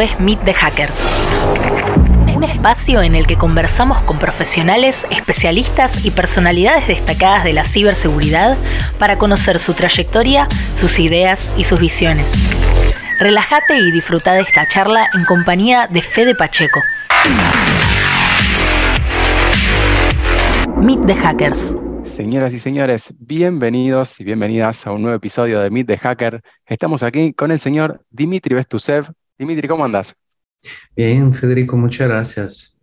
Es Meet the Hackers. Un espacio en el que conversamos con profesionales, especialistas y personalidades destacadas de la ciberseguridad para conocer su trayectoria, sus ideas y sus visiones. Relájate y disfruta de esta charla en compañía de Fede Pacheco. Meet the Hackers. Señoras y señores, bienvenidos y bienvenidas a un nuevo episodio de Meet the Hacker. Estamos aquí con el señor Dimitri Vestusev. Dimitri, ¿cómo andas? Bien, Federico, muchas gracias.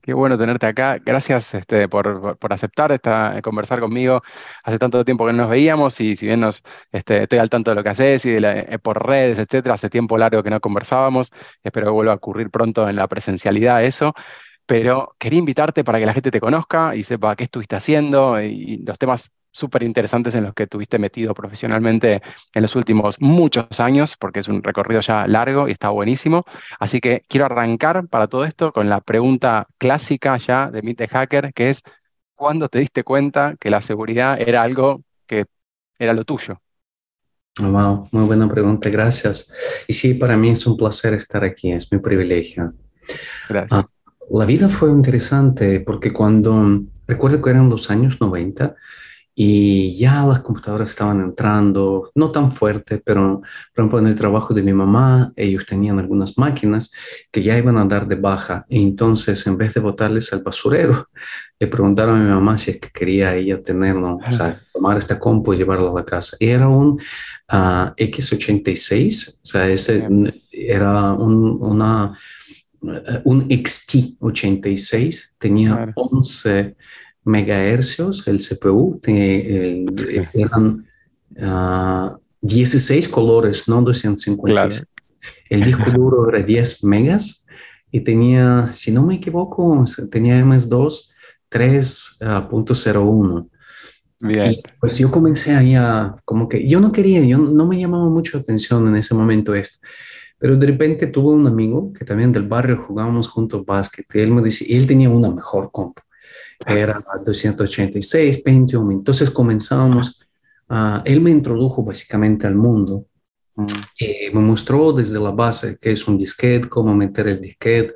Qué bueno tenerte acá. Gracias este, por, por, aceptar esta, conversar conmigo. Hace tanto tiempo que no nos veíamos y si bien nos, este, estoy al tanto de lo que haces y de eh, por redes, etcétera, hace tiempo largo que no conversábamos. Espero que vuelva a ocurrir pronto en la presencialidad eso pero quería invitarte para que la gente te conozca y sepa qué estuviste haciendo y los temas súper interesantes en los que estuviste metido profesionalmente en los últimos muchos años, porque es un recorrido ya largo y está buenísimo. Así que quiero arrancar para todo esto con la pregunta clásica ya de Meet Hacker, que es, ¿cuándo te diste cuenta que la seguridad era algo que era lo tuyo? Wow, muy buena pregunta, gracias. Y sí, para mí es un placer estar aquí, es mi privilegio. Gracias. Ah, la vida fue interesante porque cuando, recuerdo que eran los años 90 y ya las computadoras estaban entrando, no tan fuerte, pero por ejemplo en el trabajo de mi mamá, ellos tenían algunas máquinas que ya iban a dar de baja. Y entonces, en vez de botarles al basurero, le preguntaron a mi mamá si es que quería ella tenerlo, o sea, tomar esta compu y llevarlo a la casa. Y era un ah, X86, o sea, ese era un, una un XT86 tenía 11 megahercios, el CPU, eran 16 ah, colores, no 250. El disco duro era 10 megas y tenía, si no me equivoco, tenía MS2 3.01. Bien. Y pues yo comencé ahí a, como que yo no quería, yo no me llamaba mucho atención en ese momento esto. Pero de repente tuve un amigo que también del barrio jugábamos juntos básquet y él me dice, él tenía una mejor compu, era 286 Pentium, entonces comenzamos, él me introdujo básicamente al mundo, mm. y me mostró desde la base qué es un disquete, cómo meter el disquete,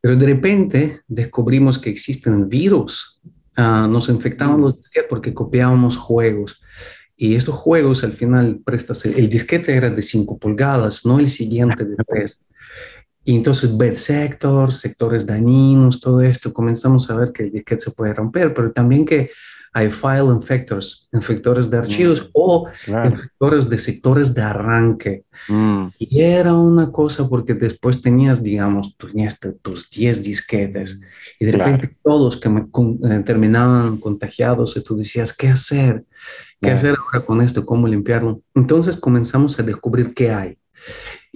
pero de repente descubrimos que existen virus, ah, nos infectaban mm. los disquetes porque copiábamos juegos. Y estos juegos al final prestas, el, disquete era de 5 pulgadas, no el siguiente de 3. Y entonces bed sectors, sectores dañinos, todo esto, comenzamos a ver que el disquete se puede romper, pero también que hay file infectors, infectores de archivos mm, o infectores de sectores de arranque. Mm. Y era una cosa porque después tenías, digamos, tenías tus 10 disquetes y de repente todos que me eh, terminaban contagiados y tú decías, ¿qué hacer? ¿Qué hacer ahora con esto? ¿Cómo limpiarlo? Entonces comenzamos a descubrir qué hay.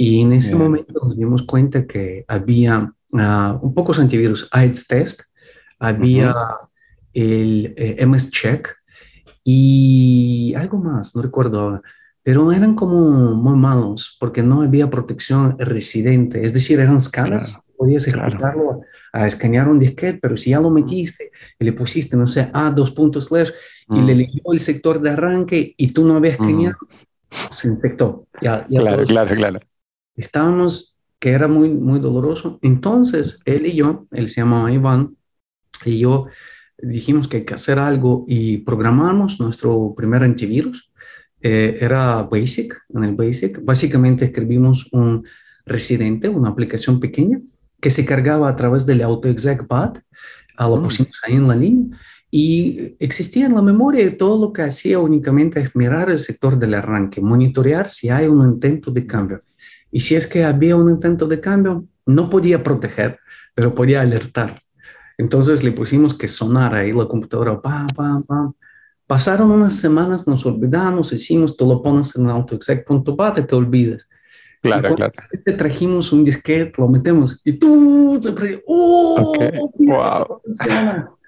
Y en ese momento nos dimos cuenta que había uh, un pocos antivirus, AIDS Test, había el eh, MS Check y algo más, no recuerdo pero eran como muy malos porque no había protección residente, es decir, eran escalas, podías ejecutarlo a escanear un disquete, pero si ya lo metiste y le pusiste, no sé, a dos puntos slash y le leyó el sector de arranque y tú no habías escaneado, se infectó. Ya, claro, claro, claro. Estábamos, que era muy, muy doloroso. Entonces, él y yo, él se llamaba Iván, y yo dijimos que hay que hacer algo y programamos nuestro primer antivirus. Eh, era Basic, en el Basic. Básicamente escribimos un residente, una aplicación pequeña que se cargaba a través del AutoExec.bat, ah, lo mm. pusimos ahí en la línea y existía en la memoria todo lo que hacía únicamente es mirar el sector del arranque, monitorear si hay un intento de cambio. Y si es que había un intento de cambio, no podía proteger, pero podía alertar. Entonces le pusimos que sonara ahí la computadora, pam, pam, pam. Pasaron unas semanas, nos olvidamos, hicimos, tú lo pones en autoexec.bat y te olvidas. Claro, claro. Te trajimos un disquete, lo metemos y tú siempre, ¡oh! wow.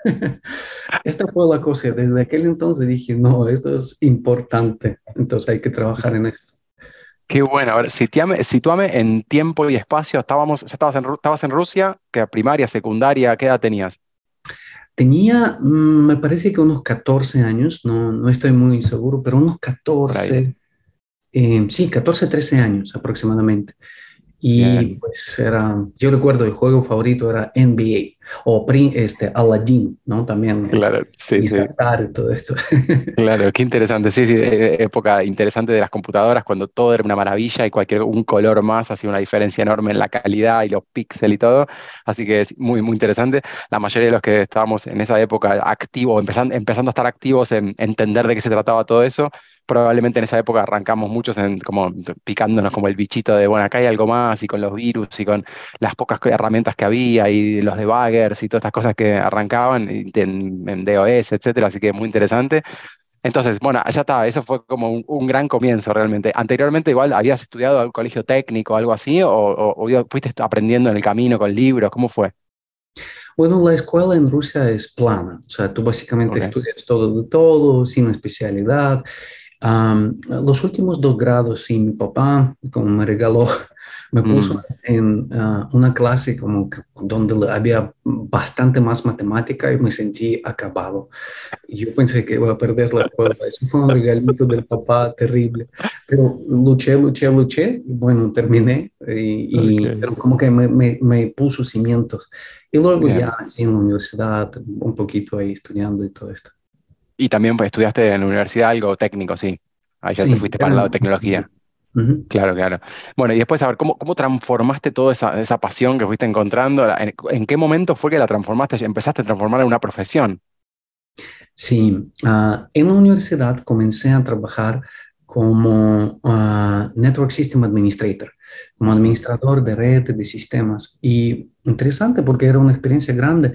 Esta fue la cosa. Desde aquel entonces dije, no, esto es importante. Entonces hay que trabajar en esto. Qué bueno. A ver, situame, situame en tiempo y espacio. Estábamos, ya estabas en, estabas en Rusia, que primaria, secundaria, ¿qué edad tenías? Tenía, mm, me parece que unos 14 años, no, no estoy muy seguro, pero unos 14, eh, sí, 14, 13 años aproximadamente. Y pues era, yo recuerdo el juego favorito era NBA o este, Aladdin, ¿no? También. Claro, sí, sí. Y todo esto. Claro, qué interesante. Sí, sí, e, e, época interesante de las computadoras cuando todo era una maravilla y cualquier un color más hacía una diferencia enorme en la calidad y los píxeles y todo. Así que es muy, muy interesante. La mayoría de los que estábamos en esa época activos, empezando, empezando a estar activos en entender de qué se trataba todo eso, probablemente en esa época arrancamos muchos en, como picándonos como el bichito de, bueno, acá hay algo más y con los virus y con las pocas herramientas que había y los debuggers y todas estas cosas que arrancaban en, DOS, etcétera, así que muy interesante. Entonces, bueno, ya está, eso fue como un, gran comienzo realmente. Anteriormente igual habías estudiado algún colegio técnico o algo así, o, fuiste aprendiendo en el camino con libros, ¿cómo fue? Bueno, la escuela en Rusia es plana, o sea, tú básicamente estudias todo de todo, sin especialidad, los últimos dos grados y mi papá, como me regaló, me puso mm. en ah, una clase como donde había bastante más matemática y me sentí acabado. Y yo pensé que iba a perder la escuela. Eso fue un regalito del papá terrible. Pero luché, luché, luché y bueno, terminé. Y, pero como que me, me, me, puso cimientos. Y luego ya así en la universidad, un poquito ahí estudiando y todo esto. Y también pues, estudiaste en la universidad algo técnico, sí. Ahí ya te fuiste para el lado de tecnología. Claro, claro. Bueno, y después, a ver, ¿cómo, cómo transformaste toda esa, esa pasión que fuiste encontrando? ¿En, qué momento fue que la transformaste, empezaste a transformar en una profesión? Sí, ah, en la universidad comencé a trabajar como uh, Network System Administrator, como administrador de red, de sistemas. Y interesante porque era una experiencia grande.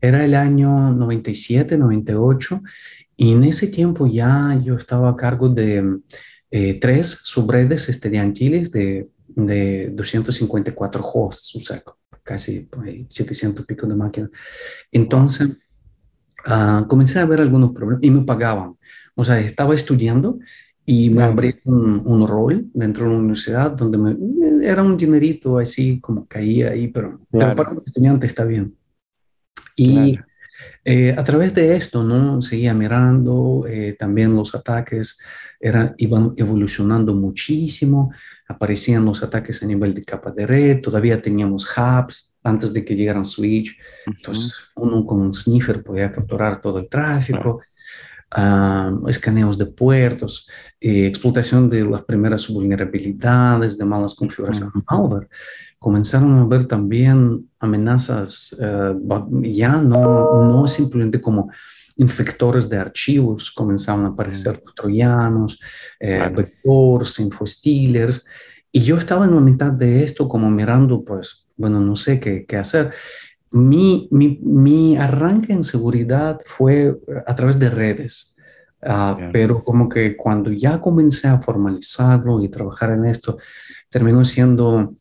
Era el año 97, 98 y en ese tiempo ya yo estaba a cargo de eh, tres subredes estudiantiles de, de 254 hosts, o sea, casi 700 y pico de máquinas. Entonces, uh, comencé a ver algunos problemas y me pagaban. O sea, estaba estudiando y me abrí un, un, rol dentro de la universidad donde me, era un dinerito así como caía ahí, pero, para un estudiante está bien. Y eh, a través de esto, ¿no? Seguía mirando, eh, también los ataques eran, iban evolucionando muchísimo, aparecían los ataques a nivel de capa de red, todavía teníamos hubs antes de que llegaran Switch, entonces uno con un sniffer podía capturar todo el tráfico, ah, escaneos de puertos, eh, explotación de las primeras vulnerabilidades, de malas configuraciones malware. Comenzaron a ver también amenazas, eh, ya no, no simplemente como infectores de archivos, comenzaron a aparecer troyanos, eh, vectors, infostealers, y yo estaba en la mitad de esto como mirando, pues, bueno, no sé qué, qué hacer. Mi, mi, mi, arranque en seguridad fue a través de redes, ah, pero como que cuando ya comencé a formalizarlo y trabajar en esto, terminó siendo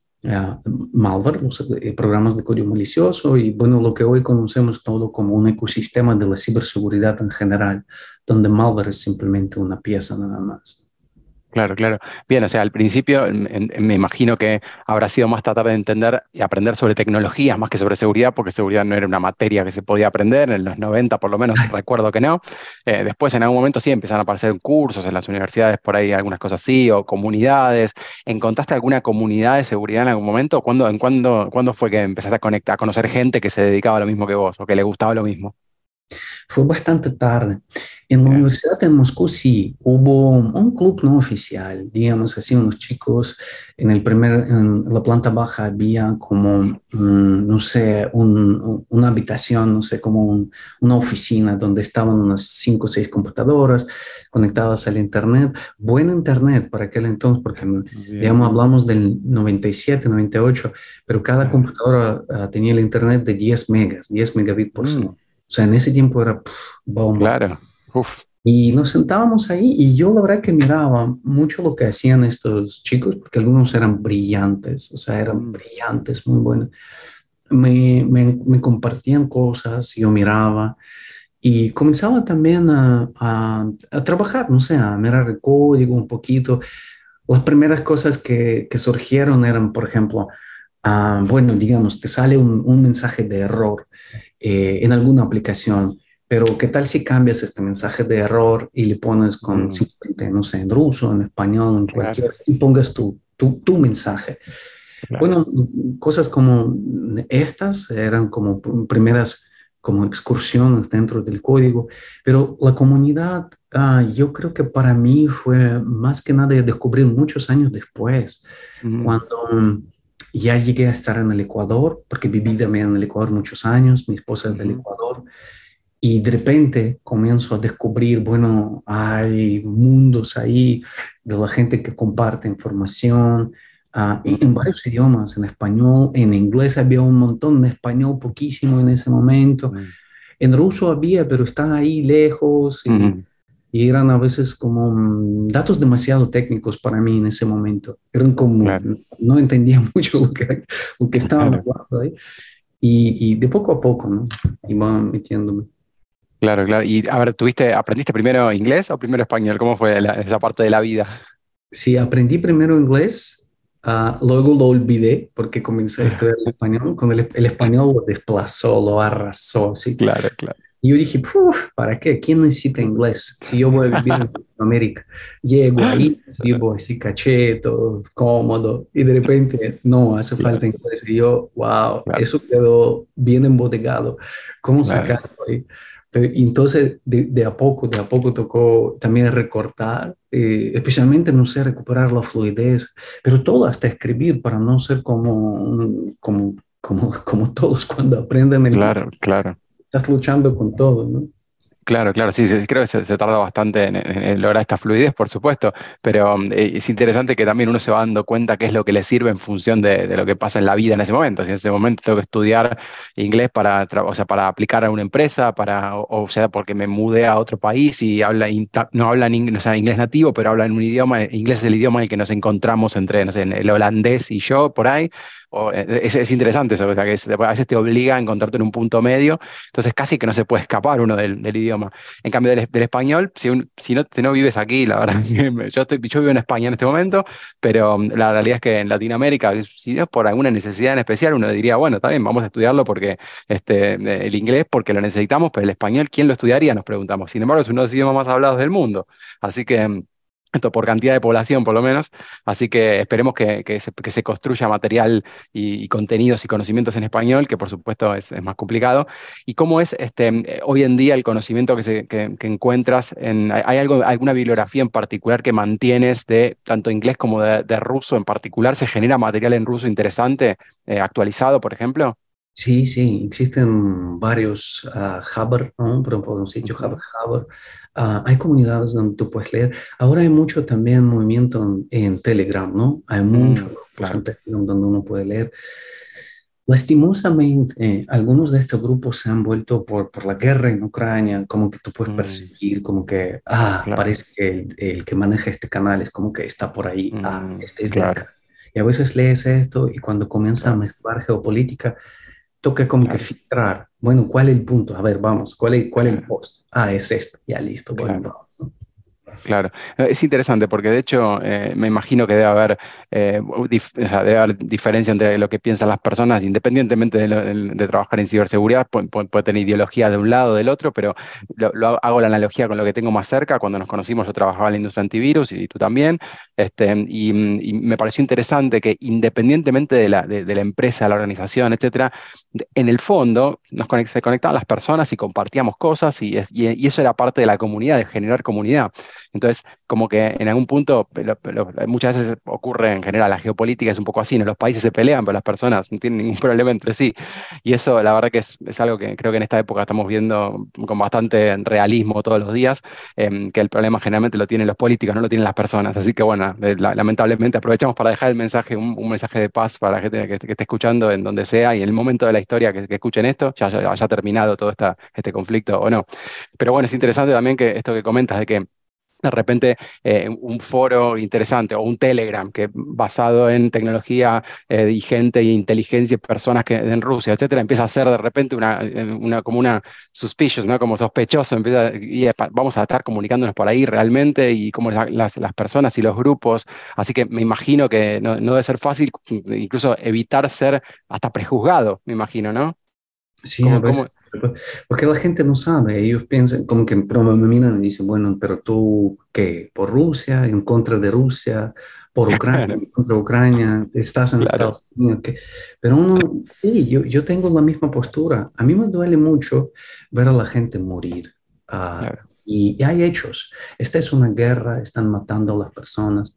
malware, los eh, programas de código malicioso y bueno, lo que hoy conocemos todo como un ecosistema de la ciberseguridad en general, donde malware es simplemente una pieza nada más. Claro, claro. Bien, o sea, al principio me imagino que habrá sido más tratar de entender y aprender sobre tecnologías más que sobre seguridad, porque seguridad no era una materia que se podía aprender, en los 90 por lo menos recuerdo que no. Eh, después en algún momento sí empezaron a aparecer cursos en las universidades, por ahí algunas cosas así, o comunidades. ¿Encontraste alguna comunidad de seguridad en algún momento? ¿Cuándo, en cuándo, ¿cuándo fue que empezaste a conectar, a conocer gente que se dedicaba a lo mismo que vos o que le gustaba lo mismo? Fue bastante tarde. En la Universidad de Moscú sí hubo un club no oficial, digamos así, unos chicos. En, el primer, en la planta baja había como, mm, no sé, una habitación, no sé, como una oficina donde estaban unas cinco o seis computadoras conectadas al Internet. Buen Internet para aquel entonces, porque, digamos, hablamos del 97, 98, pero cada computadora ah, tenía el Internet de 10 megas, 10 megabits por mm. O sea, en ese tiempo era bomba. Claro. Y nos sentábamos ahí y yo la verdad que miraba mucho lo que hacían estos chicos, porque algunos eran brillantes, o sea, eran mm. brillantes, muy buenos. Me, me, me compartían cosas, yo miraba y comenzaba también a, a, a, trabajar, no sé, a mirar el código un poquito. Las primeras cosas que, que surgieron eran, por ejemplo, ah, bueno, digamos, te sale un, un mensaje de error eh, en alguna aplicación. Pero ¿qué tal si cambias este mensaje de error y le pones con simplemente, no sé, en ruso, en español, en cualquier, y pongas tu, tu, tu mensaje? Bueno, cosas como estas eran como primeras como excursiones dentro del código, pero la comunidad, ah, yo creo que para mí fue más que nada descubrir muchos años después, cuando ya llegué a estar en el Ecuador, porque viví también en el Ecuador muchos años, mi esposa es del Ecuador, y de repente comienzo a descubrir, bueno, hay mundos ahí de la gente que comparte información, uh, en varios idiomas, en español, en inglés había un montón, en español poquísimo en ese momento, en ruso había, pero está ahí lejos y, eran a veces como mm, datos demasiado técnicos para mí en ese momento, eran como, no entendía mucho lo que, lo que estaba hablando ahí. Y, y, de poco a poco, ¿no? Iba metiéndome. Claro, claro. Y a ver, ¿tuviste, ¿aprendiste primero inglés o primero español? ¿Cómo fue esa parte de la vida? Sí, aprendí primero inglés, uh, luego lo olvidé porque comencé a estudiar el español. Con el, el, español lo desplazó, lo arrasó. ¿sí? Claro, claro. Y yo dije, ¿para qué? ¿Quién necesita inglés? Si yo voy a vivir en América, llego ahí, vivo así, caché, todo cómodo, y de repente, no, hace falta inglés. Y yo, wow, eso quedó bien embotellado. ¿Cómo sacarlo ahí? entonces, de, a poco, de a poco tocó también recortar, eh, especialmente, no sé, recuperar la fluidez, pero todo hasta escribir para no ser como, como, como, como todos cuando aprenden el... Claro, claro. Estás luchando con todo, ¿no? Claro, claro, sí, creo que se, tarda bastante en, lograr esta fluidez, por supuesto, pero um, eh, es interesante que también uno se va dando cuenta qué es lo que le sirve en función de, lo que pasa en la vida en ese momento. Si en ese momento tengo que estudiar inglés para, o sea, para aplicar a una empresa, para, o, sea, porque me mudé a otro país y habla, no hablan inglés, inglés nativo, pero hablan un idioma, inglés es el idioma en el que nos encontramos entre, no sé, el holandés y yo por ahí, eh, es, interesante eso, o sea, que a veces te obliga a encontrarte en un punto medio, entonces casi que no se puede escapar uno del, idioma. En cambio, del, español, si, si no, no vives aquí, la verdad, yo, estoy, yo vivo en España en este momento, pero mm, la realidad es que en Latinoamérica, si no es por alguna necesidad en especial, uno diría, bueno, está bien, vamos a estudiarlo porque este, el inglés, porque lo necesitamos, pero el español, ¿quién lo estudiaría? Nos preguntamos. Sin embargo, es uno de los idiomas más hablados del mundo. Así que mm, esto por cantidad de población por lo menos, así que esperemos que, que, se, construya material y, contenidos y conocimientos en español, que por supuesto es, más complicado. ¿Y cómo es este, hoy en día el conocimiento que, que, encuentras? En, ¿Hay algo, alguna bibliografía en particular que mantienes de tanto inglés como de, ruso en particular? ¿Se genera material en ruso interesante, eh, actualizado, por ejemplo? Sí, sí, existen varios uh, Hubbard, ¿no? por ejemplo, un sitio Hubbard. Uh, hay comunidades donde tú puedes leer. Ahora hay mucho también movimiento en, Telegram, ¿no? Hay mm, mucho en Telegram donde uno puede leer. Lastimosamente, eh, algunos de estos grupos se han vuelto por, por la guerra en Ucrania, como que tú puedes mm. percibir, como que, ah, parece que el, que maneja este canal es como que está por ahí, ah, mm, este es de acá. Y a veces lees esto y cuando comienza a mezclar geopolítica, toca como que filtrar. Bueno, ¿cuál es el punto? A ver, vamos, ¿cuál es, cuál es el post? Ah, es esto, ya listo, bueno, vamos. Claro, es interesante porque de hecho eh, me imagino que debe haber, eh, debe haber diferencia entre lo que piensan las personas, independientemente de, trabajar en ciberseguridad, puede, tener ideología de un lado o del otro, pero lo, hago la analogía con lo que tengo más cerca. Cuando nos conocimos yo trabajaba en la industria antivirus y, tú también, este, y, me pareció interesante que independientemente de la, de, la empresa, la organización, etcétera, en el fondo nos se conectaban las personas y compartíamos cosas y, y eso era parte de la comunidad, de generar comunidad. Entonces, como que en algún punto, muchas veces ocurre en general, la geopolítica es un poco así, ¿no? Los países se pelean, pero las personas no tienen ningún problema entre sí. Y eso, la verdad que es, algo que creo que en esta época estamos viendo con bastante realismo todos los días, em, que el problema generalmente lo tienen los políticos, no lo tienen las personas. Así que bueno, eh, lamentablemente aprovechamos para dejar el mensaje, un, mensaje de paz para la gente que, esté escuchando en donde sea y en el momento de la historia que, escuchen esto, ya haya terminado todo esta, este conflicto o no. Pero bueno, es interesante también que esto que comentas de que de repente eh, un foro interesante o un Telegram que basado en tecnología eh, y gente e inteligencia, personas que en Rusia, etcétera, empieza a ser de repente una, una como una suspicious, ¿no? Como sospechoso, empieza y vamos a estar comunicándonos por ahí realmente y como las, las personas y los grupos, así que me imagino que no, no debe ser fácil incluso evitar ser hasta prejuzgado, me imagino, ¿no? Sí, a veces, Porque la gente no sabe, ellos piensan, como que me miran y dicen, bueno, pero tú, ¿qué? ¿Por Rusia? ¿En contra de Rusia? ¿Por Ucrania? ¿En contra de Ucrania? ¿Estás en Estados Unidos? ¿qué? Pero uno, sí, yo, yo tengo la misma postura. A mí me duele mucho ver a la gente morir. Uh, y, y, hay hechos. Esta es una guerra, están matando a las personas.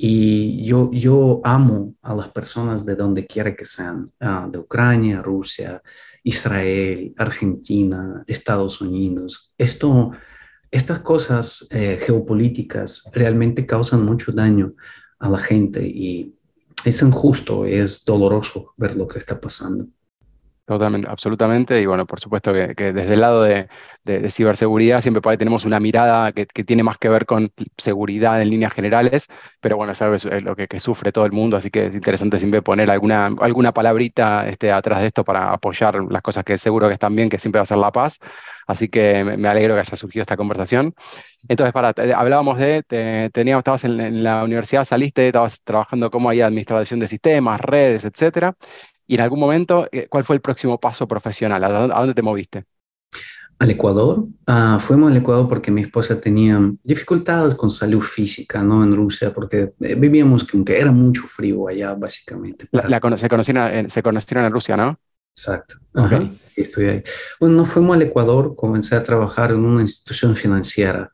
Y yo, yo amo a las personas de donde quiera que sean, uh, de Ucrania, Rusia, Israel, Argentina, Estados Unidos. Esto, estas cosas eh, geopolíticas realmente causan mucho daño a la gente y es injusto, es doloroso ver lo que está pasando. Totalmente, absolutamente. Y bueno, por supuesto que, desde el lado de, ciberseguridad siempre por ahí tenemos una mirada que, tiene más que ver con seguridad en líneas generales, pero bueno, es lo que, sufre todo el mundo, así que es interesante siempre poner alguna, alguna palabrita este, atrás de esto para apoyar las cosas que seguro que están bien, que siempre va a ser la paz. Así que me, alegro que haya surgido esta conversación. Entonces, para, hablábamos de, teníamos, estabas en, en, la universidad, saliste, estabas trabajando como ahí administración de sistemas, redes, etcétera. Y en algún momento, eh, ¿cuál fue el próximo paso profesional? ¿A dónde, te moviste? Al Ecuador. Uh, fuimos al Ecuador porque mi esposa tenía dificultades con salud física, ¿no? En Rusia, porque eh, vivíamos como que era mucho frío allá, básicamente. La, se, conocieron, en, se conocieron en Rusia, ¿no? Exacto. estoy ahí. Bueno, nos fuimos al Ecuador, comencé a trabajar en una institución financiera.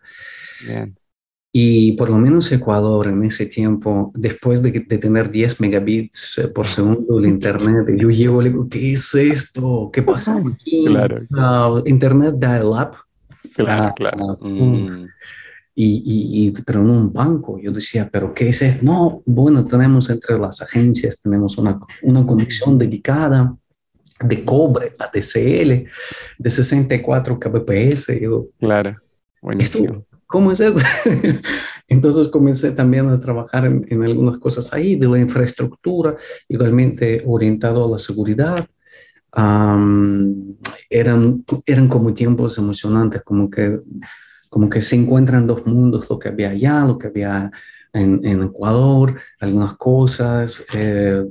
Bien. Y por lo menos Ecuador en ese tiempo, después de, de tener 10 megabits eh, por segundo el Internet, yo llego y digo, ¿qué es esto? ¿Qué pasa aquí? Claro. Uh, internet dial-up. Claro, uh, claro. Mm. Y, y, pero en un banco, yo decía, ¿pero qué es eso? No, bueno, tenemos entre las agencias, tenemos una, una conexión dedicada de cobre, ADSL, de 64 kbps. Yo, claro, buenísimo. ¿Cómo es esto? Entonces comencé también a trabajar en, algunas cosas ahí, de la infraestructura, igualmente orientado a la seguridad. eran, eran como tiempos emocionantes, como que, como que se encuentran dos mundos, lo que había allá, lo que había en, Ecuador, algunas cosas. Eh,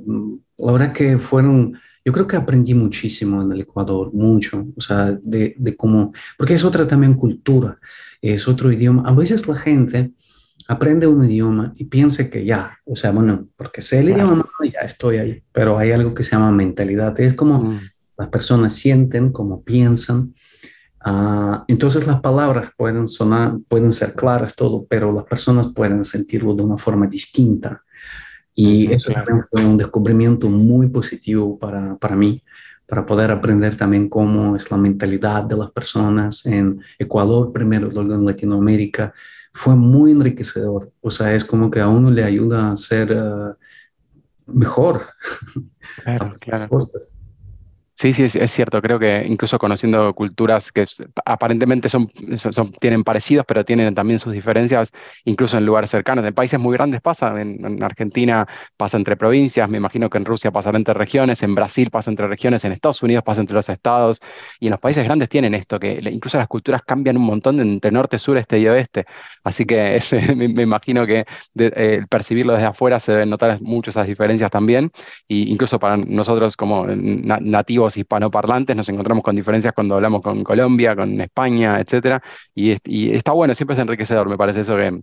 la verdad que fueron, yo creo que aprendí muchísimo en el Ecuador, mucho, o sea, de, de cómo, porque es otra también cultura es otro idioma. A veces la gente aprende un idioma y piensa que ya, o sea, bueno, porque sé el idioma, ya estoy ahí, pero hay algo que se llama mentalidad, es como mm. las personas sienten, como piensan. Ah, entonces las palabras pueden sonar, pueden ser claras, todo, pero las personas pueden sentirlo de una forma distinta. Y eso también fue un descubrimiento muy positivo para, para mí para poder aprender también cómo es la mentalidad de las personas en Ecuador, primero, luego en Latinoamérica. Fue muy enriquecedor. O sea, es como que a uno le ayuda a ser eh, mejor. Claro, claro. Sí, sí, es, cierto. Creo que incluso conociendo culturas que aparentemente son, son, tienen parecidos, pero tienen también sus diferencias, incluso en lugares cercanos. En países muy grandes pasa. En, Argentina pasa entre provincias, me imagino que en Rusia pasa entre regiones, en Brasil pasa entre regiones, en Estados Unidos pasa entre los estados. Y en los países grandes tienen esto, que incluso las culturas cambian un montón entre norte, sur, este y oeste. Así que me, imagino que eh, percibirlo desde afuera se deben notar mucho esas diferencias también. Y incluso para nosotros como nativos hispanoparlantes nos encontramos con diferencias cuando hablamos con Colombia, con España, etcétera, y, está bueno, siempre es enriquecedor, me parece eso que,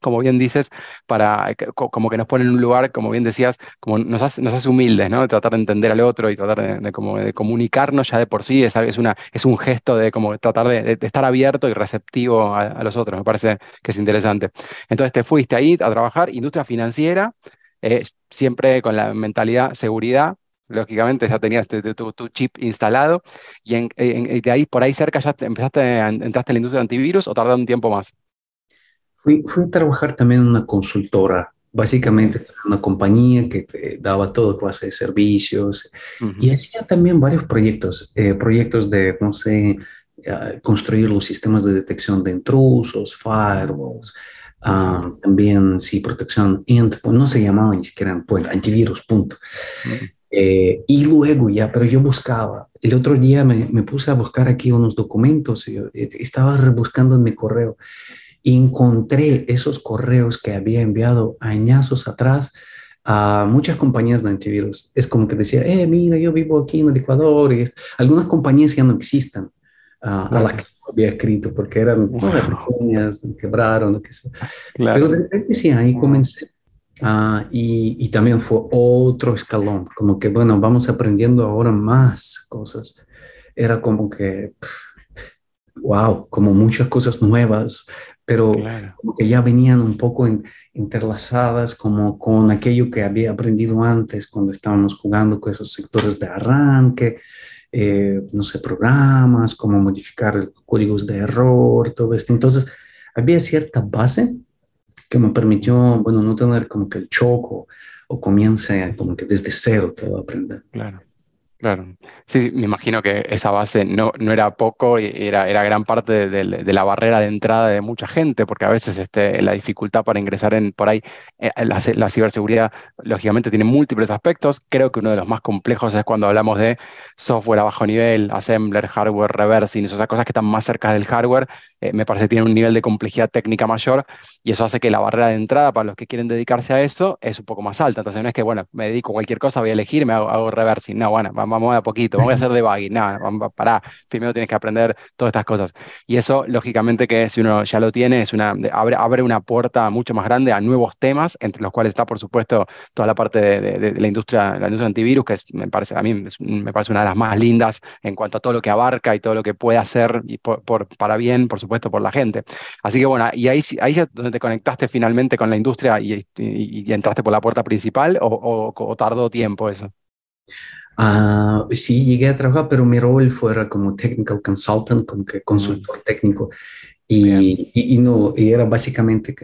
como bien dices, para como que nos pone en un lugar, como bien decías, como nos hace, nos hace humildes, ¿no? tratar de entender al otro y tratar de, como de comunicarnos ya de por sí, es, una, es un gesto de como tratar de, estar abierto y receptivo a, a, los otros, me parece que es interesante. Entonces te fuiste ahí a trabajar, industria financiera, eh, siempre con la mentalidad seguridad, lógicamente ya tenías tu, chip instalado y en, de ahí por ahí cerca ya empezaste, entraste en la industria de antivirus o tardó un tiempo más. Fui, fui a trabajar también en una consultora, básicamente una compañía que te daba toda clase de servicios y hacía también varios proyectos, eh, proyectos de, no sé, eh, construir los sistemas de detección de intrusos, firewalls, ah, también sí, protección endpoint, no se llamaba ni siquiera endpoint, antivirus, punto. Eh, y luego ya, pero yo buscaba. El otro día me, me puse a buscar aquí unos documentos, yo eh, estaba rebuscando en mi correo y encontré esos correos que había enviado añazos atrás a muchas compañías de antivirus. Es como que decía, eh, mira, yo vivo aquí en el Ecuador y algunas compañías ya no existen a las que había escrito porque eran pequeñas, quebraron, lo que sea. Pero de repente sí, ahí comencé. Ah, y, y, también fue otro escalón, como que, bueno, vamos aprendiendo ahora más cosas. Era como que, wow, como muchas cosas nuevas, pero como que ya venían un poco en, interlazadas como con aquello que había aprendido antes cuando estábamos jugando con esos sectores de arranque, eh, no sé, programas, cómo modificar códigos de error, todo esto. Entonces, había cierta base que me permitió, bueno, no tener como que el choco o comience como que desde cero todo aprender. Claro, sí, me imagino que esa base no, no era poco y era, era gran parte de, la barrera de entrada de mucha gente, porque a veces este, la dificultad para ingresar en por ahí, eh, la, la, ciberseguridad lógicamente tiene múltiples aspectos. Creo que uno de los más complejos es cuando hablamos de software a bajo nivel, assembler, hardware, reversing, esas cosas que están más cerca del hardware, eh, me parece que tienen un nivel de complejidad técnica mayor y eso hace que la barrera de entrada para los que quieren dedicarse a eso es un poco más alta. Entonces no es que, bueno, me dedico a cualquier cosa, voy a elegir, me hago, hago reversing. No, bueno, vamos vamos a poquito, vamos a hacer debugging, nada, pará, primero tienes que aprender todas estas cosas. Y eso, lógicamente, que si uno ya lo tiene, es una, abre, abre una puerta mucho más grande a nuevos temas, entre los cuales está, por supuesto, toda la parte de, la industria, la industria antivirus, que es, me parece, a mí me parece una de las más lindas en cuanto a todo lo que abarca y todo lo que puede hacer y por, para bien, por supuesto, por la gente. Así que bueno, y ahí, ahí es donde te conectaste finalmente con la industria y, entraste por la puerta principal o, o tardó tiempo eso. Uh, sí, llegué a trabajar, pero mi rol fuera como technical consultant, como que consultor técnico. Y, y, no, y era básicamente,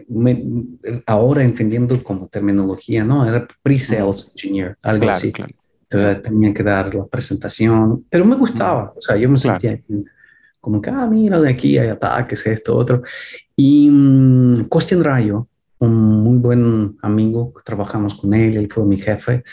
ahora entendiendo como terminología, ¿no? Era pre-sales engineer, algo así. Claro. Entonces tenía que dar la presentación, pero me gustaba, o sea, yo me sentía como que, ah, mira, de aquí hay ataques, esto, otro. Y um, Rayo, un muy buen amigo, trabajamos con él, él fue mi jefe,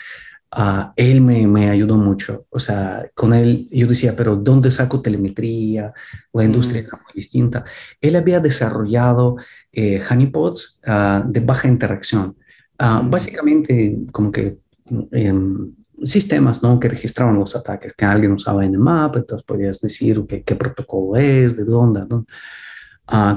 Uh, él me, me, ayudó mucho. O sea, con él yo decía, pero ¿dónde saco telemetría? La industria mm. era muy distinta. Él había desarrollado eh, honeypots uh, de baja interacción. Uh, básicamente, como que em, sistemas ¿no? que registraban los ataques, que alguien usaba en el mapa, entonces podías decir qué, qué protocolo es, de dónde. dónde.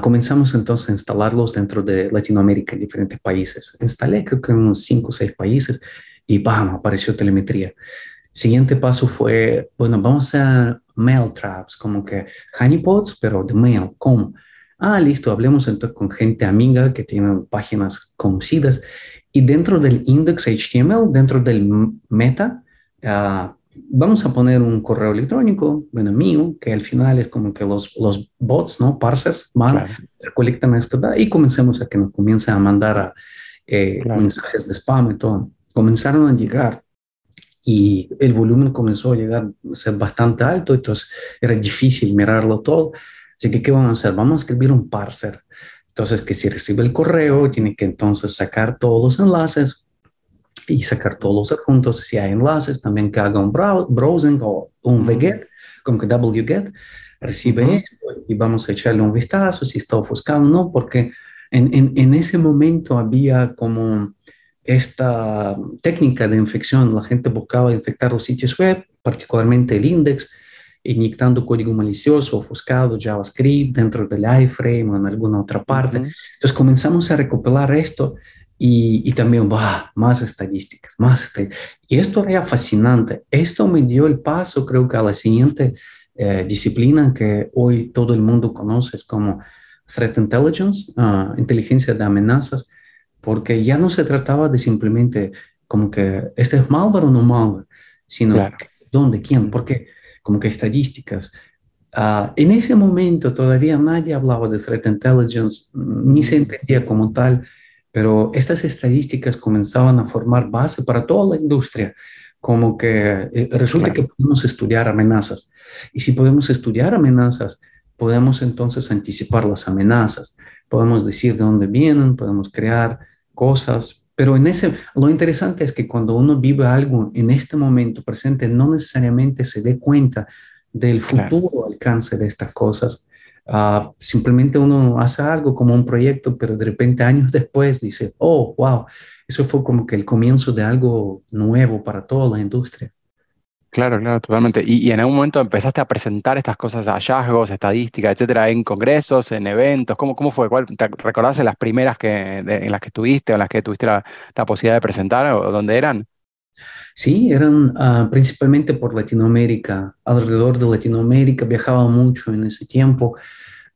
comenzamos entonces a instalarlos dentro de Latinoamérica, en diferentes países. Instalé creo que en unos 5 o 6 países y ¡bam! apareció telemetría. Siguiente paso fue, bueno, vamos a mail traps, como que honeypots, pero de mail, ¿cómo? Ah, listo, hablemos entonces con gente amiga que tienen páginas conocidas y dentro del index HTML, dentro del meta, uh, vamos a poner un correo electrónico, bueno, mío, que al final es como que los, los bots, ¿no? Parsers, van, recolectan esto y comencemos a que nos comiencen a mandar a, eh, mensajes de spam y todo comenzaron a llegar y el volumen comenzó a llegar a ser bastante alto, entonces era difícil mirarlo todo. Así que, ¿qué vamos a hacer? Vamos a escribir un parser. Entonces, que si recibe el correo, tiene que entonces sacar todos los enlaces y sacar todos los adjuntos. Si hay enlaces, también que haga un browsing o un wget, como que wget, recibe esto y vamos a echarle un vistazo si está ofuscado o no, porque en, en, en ese momento había como esta técnica de infección, la gente buscaba infectar los sitios web, particularmente el index, inyectando código malicioso, ofuscado, JavaScript dentro del iframe o en alguna otra parte. Entonces comenzamos a recopilar esto y, también, va más estadísticas, más Y esto era fascinante. Esto me dio el paso, creo que a la siguiente eh, disciplina que hoy todo el mundo conoce, es como Threat Intelligence, ah, inteligencia de amenazas, porque ya no se trataba de simplemente como que este es malware o no malware, sino dónde, quién, porque como que estadísticas. Ah, en ese momento todavía nadie hablaba de threat intelligence, ni se entendía como tal, pero estas estadísticas comenzaban a formar base para toda la industria, como que eh, resulta que podemos estudiar amenazas. Y si podemos estudiar amenazas, podemos entonces anticipar las amenazas, podemos decir de dónde vienen, podemos crear cosas, pero en ese, lo interesante es que cuando uno vive algo en este momento presente, no necesariamente se dé cuenta del futuro alcance de estas cosas Ah, simplemente uno hace algo como un proyecto, pero de repente años después dice, oh, wow, eso fue como que el comienzo de algo nuevo para toda la industria. Claro, claro, totalmente. Y, en algún momento empezaste a presentar estas cosas, hallazgos, estadísticas, etcétera, en congresos, en eventos. ¿Cómo, cómo fue? ¿Cuál, ¿Te recordás las primeras que, en las que estuviste o en las que tuviste la, posibilidad de presentar o dónde eran? Sí, eran ah, principalmente por Latinoamérica, alrededor de Latinoamérica, viajaba mucho en ese tiempo,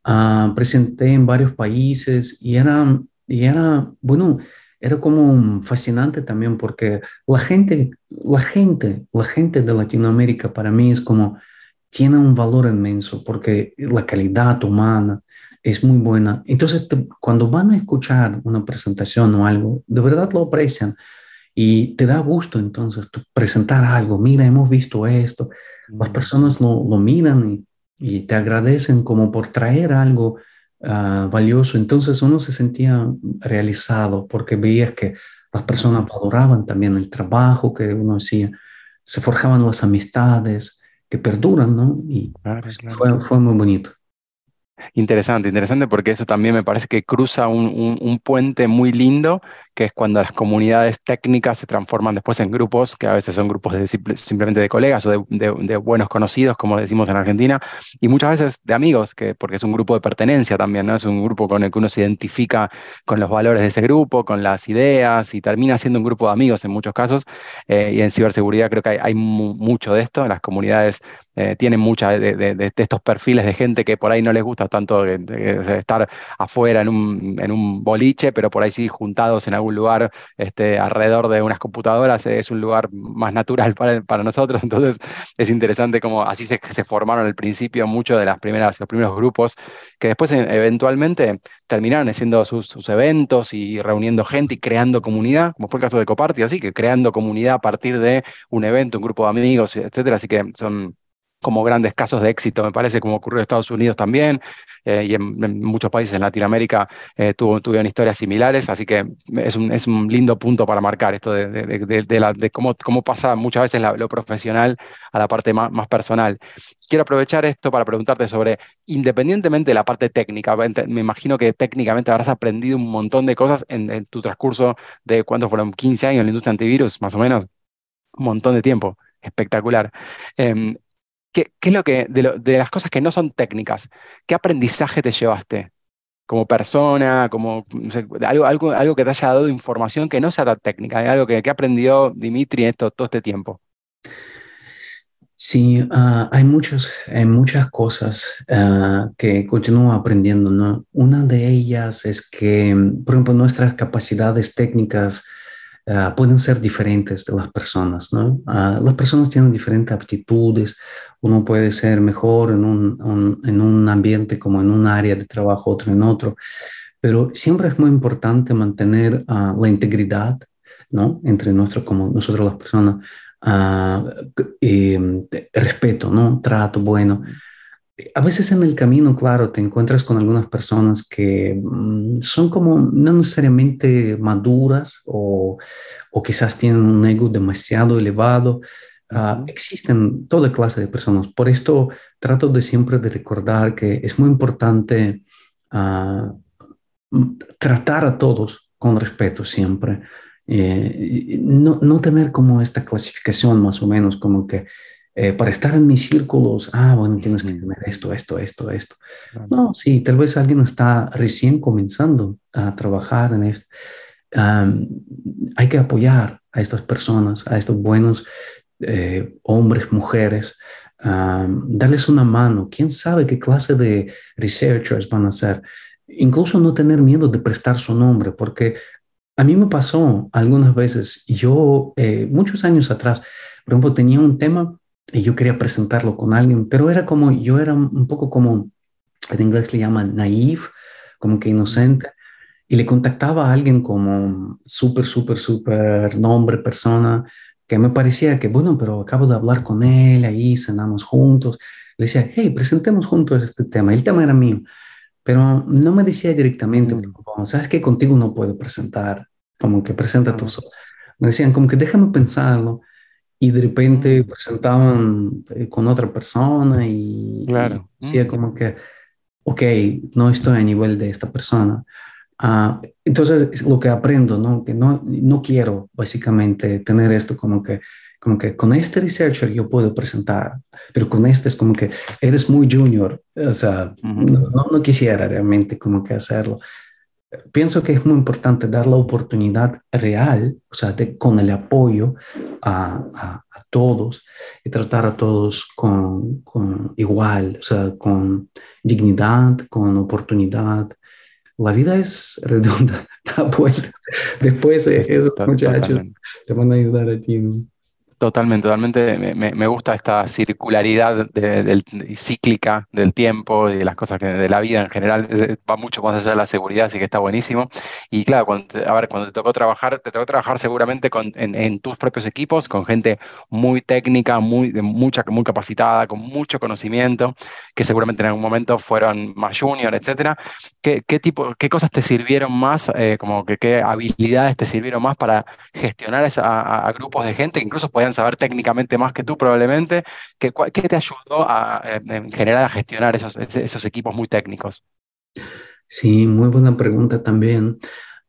ah, presenté en varios países y era, y era, bueno, era como fascinante también porque la gente, la gente, la gente de Latinoamérica para mí es como, tiene un valor inmenso porque la calidad humana es muy buena. Entonces, cuando van a escuchar una presentación o algo, de verdad lo aprecian y te da gusto entonces presentar algo. Mira, hemos visto esto. Las mm. personas lo, lo miran y, y, te agradecen como por traer algo Ah, valioso. Entonces uno se sentía realizado porque veía que las personas valoraban también el trabajo que uno hacía, se forjaban las amistades que perduran, ¿no? Y pues, Fue, fue muy bonito. Interesante, interesante porque eso también me parece que cruza un, un, puente muy lindo, que es cuando las comunidades técnicas se transforman después en grupos, que a veces son grupos de, simplemente de colegas o de, de, buenos conocidos, como decimos en Argentina, y muchas veces de amigos, que, porque es un grupo de pertenencia también, ¿no? Es un grupo con el que uno se identifica con los valores de ese grupo, con las ideas, y termina siendo un grupo de amigos en muchos casos. Eh, y en ciberseguridad creo que hay, hay mucho de esto, las comunidades eh, tienen muchas de, estos perfiles de gente que por ahí no les gusta tanto estar afuera en un, en un, boliche, pero por ahí sí juntados en algún lugar este, alrededor de unas computadoras, es un lugar más natural para, para nosotros. Entonces es interesante cómo así se, se formaron al principio muchos de las primeras, los primeros grupos que después eh, eventualmente terminaron haciendo sus, sus, eventos y reuniendo gente y creando comunidad, como fue el caso de Coparty, así que creando comunidad a partir de un evento, un grupo de amigos, etcétera. Así que son como grandes casos de éxito, me parece, como ocurrió en Estados Unidos también, eh, y en, muchos países en Latinoamérica eh, tuvieron historias similares, así que es un, es un lindo punto para marcar esto de, de, de cómo, cómo, pasa muchas veces lo profesional a la parte más, más, personal. Quiero aprovechar esto para preguntarte sobre, independientemente de la parte técnica, me imagino que técnicamente habrás aprendido un montón de cosas en, tu transcurso de, ¿cuántos fueron? 15 años en la industria antivirus, más o menos, un montón de tiempo espectacular. Em, ¿Qué, es lo que, de, las cosas que no son técnicas, qué aprendizaje te llevaste como persona, como algo, que te haya dado información que no sea tan técnica, algo que, que aprendió Dimitri esto, todo este tiempo? Sí, ah, hay, muchos, hay muchas cosas ah, que continúo aprendiendo. ¿no? Una de ellas es que, por ejemplo, nuestras capacidades técnicas Ah, pueden ser diferentes de las personas, ¿no? Ah, las personas tienen diferentes aptitudes, uno puede ser mejor en un, en un ambiente como en un área de trabajo, otro en otro, pero siempre es muy importante mantener ah, la integridad, ¿no? Entre nuestro, como nosotros las personas, respeto, ¿no? Trato bueno a veces en el camino, claro, te encuentras con algunas personas que mm, son como no necesariamente maduras o, o, quizás tienen un ego demasiado elevado. Ah, existen toda clase de personas. Por esto trato de siempre de recordar que es muy importante ah, tratar a todos con respeto siempre. Eh, no, no tener como esta clasificación más o menos como que eh, para estar en mis círculos, ah, bueno, tienes que tener esto, esto, esto, esto. No, sí, tal vez alguien está recién comenzando a trabajar en esto. hay que apoyar a estas personas, a estos buenos eh, hombres, mujeres, darles una mano. ¿Quién sabe qué clase de researchers van a ser? Incluso no tener miedo de prestar su nombre, porque a mí me pasó algunas veces, yo eh, muchos años atrás, por ejemplo, tenía un tema y yo quería presentarlo con alguien, pero era como, yo era un poco como, en inglés le llaman naive, como que inocente, y le contactaba a alguien como súper, súper, súper nombre, persona, que me parecía que, bueno, pero acabo de hablar con él, ahí cenamos juntos. Le decía, hey, presentemos juntos este tema. El tema era mío, pero no me decía directamente, mm. sabes que contigo no puedo presentar, como que presenta tú solo. Me decían, como que déjame pensarlo y de repente presentaban eh, con otra persona y, claro. decía como que, ok, no estoy a nivel de esta persona. Uh, entonces, lo que aprendo, ¿no? Que no, no quiero básicamente tener esto como que, como que con este researcher yo puedo presentar, pero con este es como que eres muy junior, o sea, no, no, quisiera realmente como que hacerlo. Pienso que es muy importante dar la oportunidad real, o sea, de, con el apoyo a, a, a, todos y tratar a todos con, con igual, o sea, con dignidad, con oportunidad, la vida es redonda, da vuelta. Después esos muchachos te van a ayudar a ti. Totalmente, totalmente. Me, gusta esta circularidad del, cíclica del tiempo y de las cosas que, de la vida en general. Va mucho más allá de la seguridad, así que está buenísimo. Y claro, cuando te, a ver, cuando te tocó trabajar, te tocó trabajar seguramente con, en, tus propios equipos, con gente muy técnica, muy, de mucha, muy capacitada, con mucho conocimiento, que seguramente en algún momento fueron más junior, etcétera. ¿Qué, qué tipo, qué cosas te sirvieron más, eh, como que qué habilidades te sirvieron más para gestionar a, a, grupos de gente incluso podían saber técnicamente más que tú probablemente. ¿Qué, qué te ayudó a, en general a gestionar esos, esos equipos muy técnicos? Sí, muy buena pregunta también.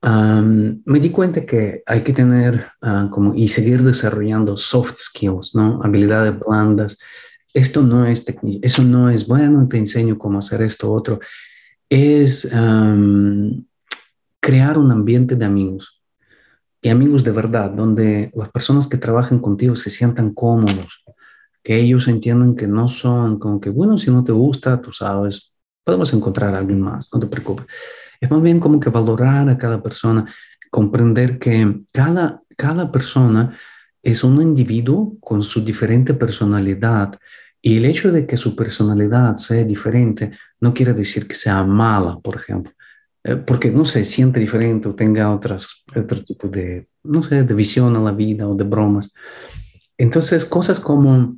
me di cuenta que hay que tener uh, como y seguir desarrollando soft skills, ¿no? Habilidades blandas. Esto no es eso no es bueno, te enseño cómo hacer esto otro. Es crear un ambiente de amigos y amigos de verdad, donde las personas que trabajan contigo se sientan cómodos, que ellos entiendan que no son como que, bueno, si no te gusta, tú sabes, podemos encontrar a alguien más, no te preocupes. Es más bien como que valorar a cada persona, comprender que cada, cada persona es un individuo con su diferente personalidad y el hecho de que su personalidad sea diferente no quiere decir que sea mala, por ejemplo. Eh, porque no se siente diferente o tenga otras, otro tipo de, no sé, de visión a la vida o de bromas. Entonces, cosas como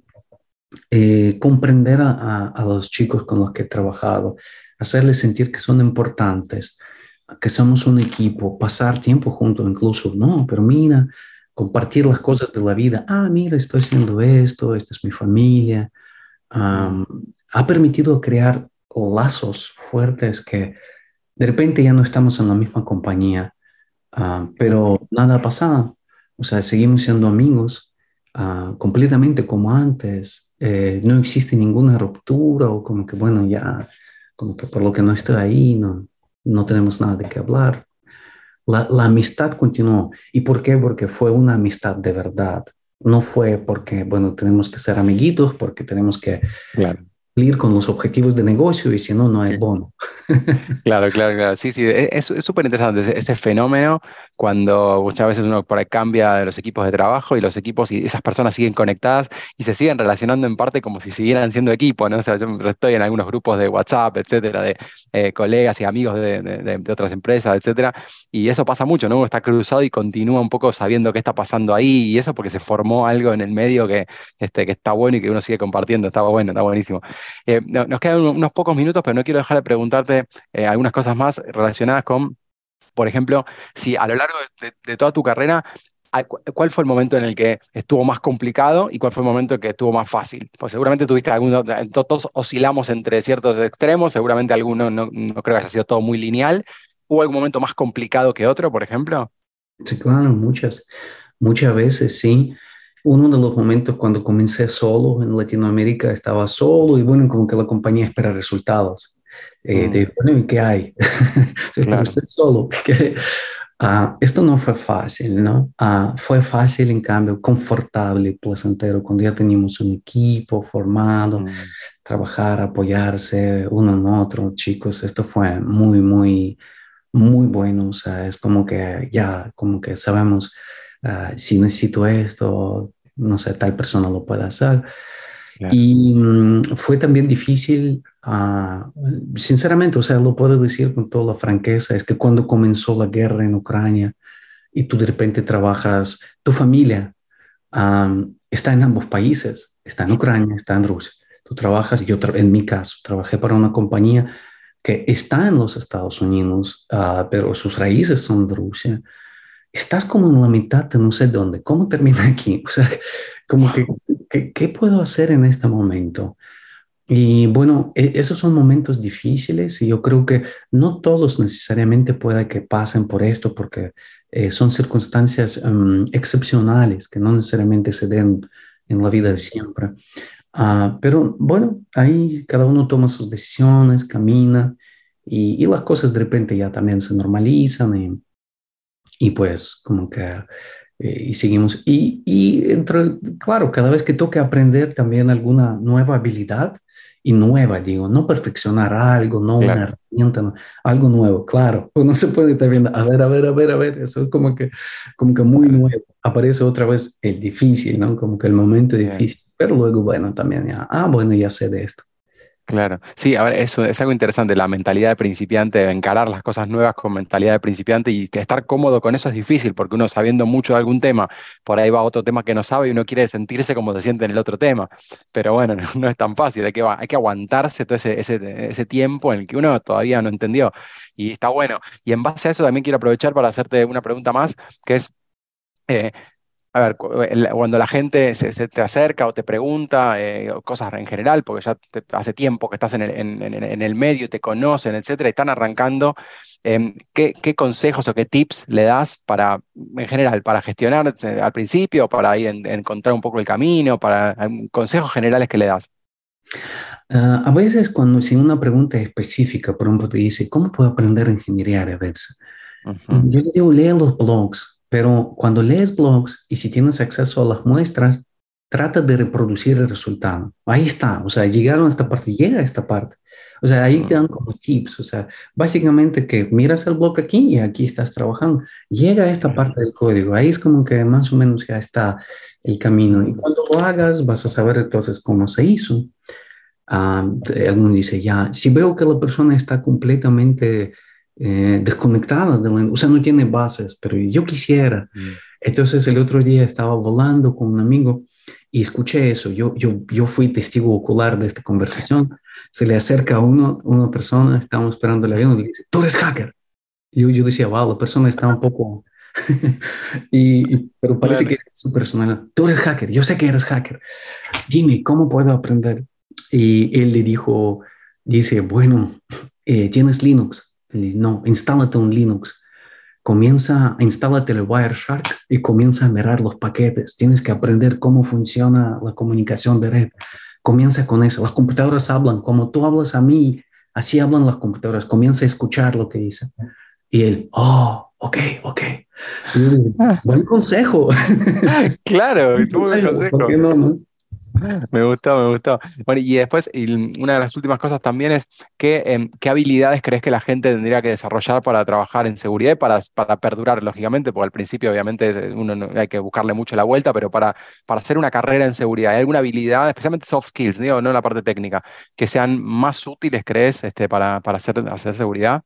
eh, comprender a, a, los chicos con los que he trabajado, hacerles sentir que son importantes, que somos un equipo, pasar tiempo juntos incluso, no, pero mira, compartir las cosas de la vida, ah, mira, estoy haciendo esto, esta es mi familia, ha permitido crear lazos fuertes que de repente ya no estamos en la misma compañía, ah, pero nada ha pasado. O sea, seguimos siendo amigos uh, completamente como antes. Eh, no existe ninguna ruptura o como que, bueno, ya, como que por lo que no estoy ahí, no, no tenemos nada de qué hablar. La, la amistad continuó. ¿Y por qué? Porque fue una amistad de verdad. No fue porque, bueno, tenemos que ser amiguitos, porque tenemos que claro con los objetivos de negocio y si no, no hay bono. Claro, claro, claro. Sí, sí, e, es súper interesante ese, fenómeno cuando muchas veces uno por ahí cambia los equipos de trabajo y los equipos y esas personas siguen conectadas y se siguen relacionando en parte como si siguieran siendo equipo, ¿no? O sea, yo estoy en algunos grupos de WhatsApp, etcétera, de eh, colegas y amigos de, de, otras empresas, etcétera, y eso pasa mucho, ¿no? Uno está cruzado y continúa un poco sabiendo qué está pasando ahí y eso porque se formó algo en el medio que, este, que está bueno y que uno sigue compartiendo, está bueno, está buenísimo. Eh, nos quedan unos pocos minutos, pero no quiero dejar de preguntarte eh, algunas cosas más relacionadas con, por ejemplo, si a lo largo de, toda tu carrera ¿Cuál fue el momento en el que estuvo más complicado y cuál fue el momento en el que estuvo más fácil? Pues seguramente tuviste algunos, todos oscilamos entre ciertos extremos, seguramente alguno no, no, creo que haya sido todo muy lineal. ¿Hubo algún momento más complicado que otro, por ejemplo? Sí, claro, muchas, muchas veces sí uno de los momentos cuando comencé solo en Latinoamérica, estaba solo y bueno, como que la compañía espera resultados. Eh, De, mm. bueno, ¿qué hay? claro. Estoy solo. Uh, esto no fue fácil, ¿no? Uh, fue fácil, en cambio, confortable, placentero, cuando ya teníamos un equipo formado, mm. trabajar, apoyarse uno en otro, chicos, esto fue muy, muy, muy bueno, o sea, es como que ya, como que sabemos Ah, si necesito esto, no sé, tal persona lo puede hacer. Y mm, fue también difícil, uh, sinceramente, o sea, lo puedo decir con toda la franqueza, es que cuando comenzó la guerra en Ucrania y tú de repente trabajas, tu familia um, está en ambos países, está en Ucrania, está en Rusia. Tú trabajas, yo en mi caso, trabajé para una compañía que está en los Estados Unidos, uh, pero sus raíces son de Rusia. Estás como en la mitad de no sé dónde, ¿cómo termina aquí? O sea, como que, ¿qué puedo hacer en este momento? Y bueno, e, esos son momentos difíciles y yo creo que no todos necesariamente pueda que pasen por esto porque eh, son circunstancias em, excepcionales que no necesariamente se den en la vida de siempre. Ah, pero bueno, ahí cada uno toma sus decisiones, camina y, y, las cosas de repente ya también se normalizan y, y pues como que eh, y seguimos. Y, y entre, claro, cada vez que toque aprender también alguna nueva habilidad, y nueva, digo, no perfeccionar algo, no una herramienta, algo nuevo, claro, uno se puede también, a ver, a ver, a ver, a ver, eso es como que, como que muy nuevo, aparece otra vez el difícil, ¿no? Como que el momento difícil, pero luego, bueno, también ya, ah, bueno, ya sé de esto. Claro, sí, a ver, eso es algo interesante, la mentalidad de principiante, encarar las cosas nuevas con mentalidad de principiante y estar cómodo con eso es difícil, porque uno sabiendo mucho de algún tema, por ahí va otro tema que no sabe y uno quiere sentirse como se siente en el otro tema, pero bueno, no, es tan fácil, hay que, hay que aguantarse todo ese, ese, tiempo en el que uno todavía no entendió. Y está bueno. Y en base a eso también quiero aprovechar para hacerte una pregunta más, que es... Eh, a ver, cuando la gente se, te acerca o te pregunta eh, cosas en general, porque ya hace tiempo que estás en el, en, el, medio, te conocen, etcétera, y están arrancando, em, ¿qué, consejos o qué tips le das para, en general, para gestionar eh, al principio, para ir encontrar un poco el camino, para consejos generales que le das? Ah, a veces cuando si una pregunta específica, por ejemplo, te dice, ¿cómo puedo aprender ingeniería a veces? Yo le digo, lee los blogs, pero cuando lees blogs y si tienes acceso a las muestras, trata de reproducir el resultado. Ahí está, o sea, llegaron a esta parte, llega a esta parte. O sea, ahí te dan como tips, o sea, básicamente que miras el blog aquí y aquí estás trabajando, llega a esta parte del código, ahí es como que más o menos ya está el camino. Y cuando lo hagas, vas a saber entonces cómo se hizo. Ah, alguno dice, ya, si veo que la persona está completamente eh, desconectada, de o sea, no tiene bases, pero yo quisiera. Mm. Entonces el otro día estaba volando con un amigo y escuché eso. Yo, yo, yo fui testigo ocular de esta conversación. Se le acerca a uno, una persona, estábamos esperando el avión y le dice, tú eres hacker. Y yo, yo decía, wow, la persona está un poco... y, pero parece que es su personal. Tú eres hacker, yo sé que eres hacker. Dime, ¿cómo puedo aprender? Y él le dijo, dice, bueno, eh, tienes Linux no, instálate un Linux. Comienza, instálate el Wireshark y comienza a mirar los paquetes. Tienes que aprender cómo funciona la comunicación de red. Comienza con eso. Las computadoras hablan como tú hablas a mí, así hablan las computadoras. Comienza a escuchar lo que dice. Y él, oh, ok, ok. buen consejo. Claro, buen consejo. ¿Por qué no, no? Me gustó, me gustó. Bueno, y después, una de las últimas cosas también es que, em, qué habilidades crees que la gente tendría que desarrollar para trabajar en seguridad y para, para perdurar, lógicamente, porque al principio obviamente uno hay que buscarle mucho la vuelta, pero para, para hacer una carrera en seguridad, ¿hay alguna habilidad, especialmente soft skills, digo, no la parte técnica, que sean más útiles, crees, este, para, para hacer, hacer seguridad?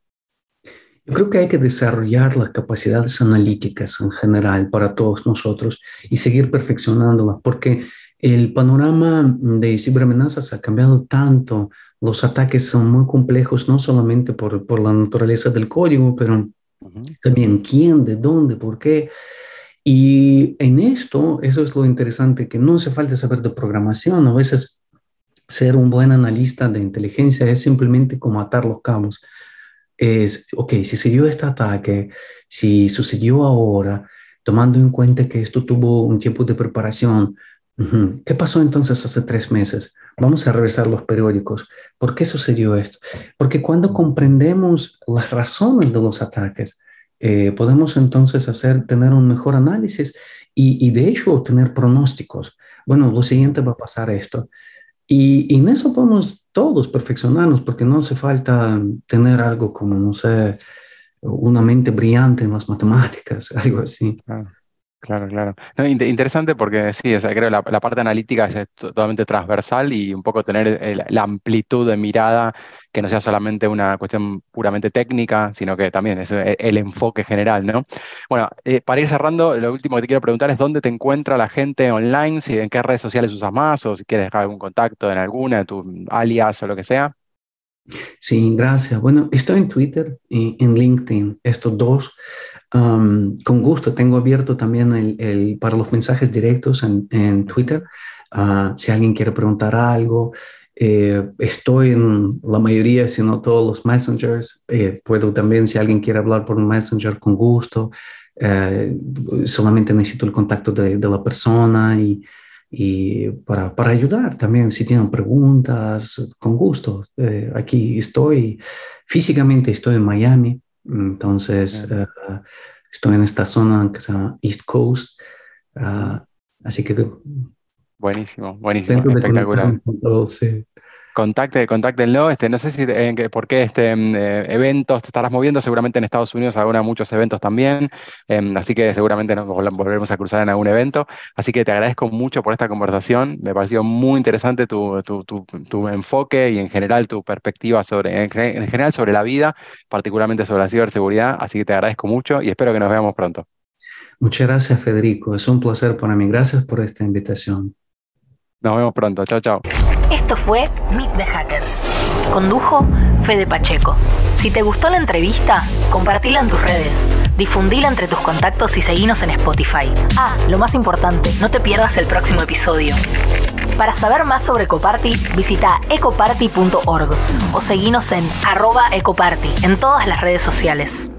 Yo creo que hay que desarrollar las capacidades analíticas en general para todos nosotros y seguir perfeccionándolas, porque el panorama de ciberamenazas ha cambiado tanto, los ataques son muy complejos, no solamente por, por la naturaleza del código, pero también quién, de dónde, por qué. Y en esto, eso es lo interesante, que no hace falta saber de programación, a veces ser un buen analista de inteligencia es simplemente como atar los cabos. Es, ok, si se dio este ataque, si sucedió ahora, tomando en cuenta que esto tuvo un tiempo de preparación, ¿Qué pasó entonces hace tres meses? Vamos a revisar los periódicos. ¿Por qué sucedió esto? Porque cuando comprendemos las razones de los ataques, eh, podemos entonces hacer, tener un mejor análisis y, de hecho tener pronósticos. Bueno, lo siguiente va a pasar esto. Y, y, en eso podemos todos perfeccionarnos porque no hace falta tener algo como, no sé, una mente brillante en las matemáticas, algo así. Claro, claro. interesante porque sí, creo que la, parte analítica es totalmente transversal y un poco tener la amplitud de mirada, que no sea solamente una cuestión puramente técnica, sino que también es e, el, enfoque general, ¿no? Bueno, eh, para ir cerrando, lo último que te quiero preguntar es dónde te encuentra la gente online, si en qué redes sociales usas más o si quieres dejar algún contacto en alguna, de tu alias o lo que sea. Sí, gracias. Bueno, estoy en Twitter y en LinkedIn, estos dos con gusto, tengo abierto también el, para los mensajes directos en, Twitter. Ah, si alguien quiere preguntar algo, Eh, estoy en la mayoría, si no todos los messengers. Eh, puedo también, si alguien quiere hablar por un messenger, con gusto. Eh, solamente necesito el contacto de, la persona y para, para, ayudar también, si tienen preguntas, con gusto. aquí estoy, físicamente estoy en Miami, entonces estoy en esta zona que se llama East Coast. Ah, así que Buenísimo, buenísimo, espectacular. Contacte, contáctenlo. Este, no sé si por qué este, mm, eh, eventos te estarás moviendo, seguramente en Estados Unidos habrá muchos eventos también, em, así que seguramente nos volveremos a cruzar en algún evento. Así que te agradezco mucho por esta conversación. Me pareció muy interesante tu, tu, tu, enfoque y en general tu perspectiva sobre, en, general sobre la vida, particularmente sobre la ciberseguridad. Así que te agradezco mucho y espero que nos veamos pronto. Muchas gracias, Federico. Es un placer para mí. Gracias por esta invitación. Nos vemos pronto. Chao, chao. Esto fue Meet the Hackers. Condujo Fede Pacheco. Si te gustó la entrevista, compartila en tus redes, difundila entre tus contactos y seguinos en Spotify. Ah, lo más importante, no te pierdas el próximo episodio. Para saber más sobre Ecoparty, visita ecoparty.org o seguinos en arroba ecoparty en todas las redes sociales.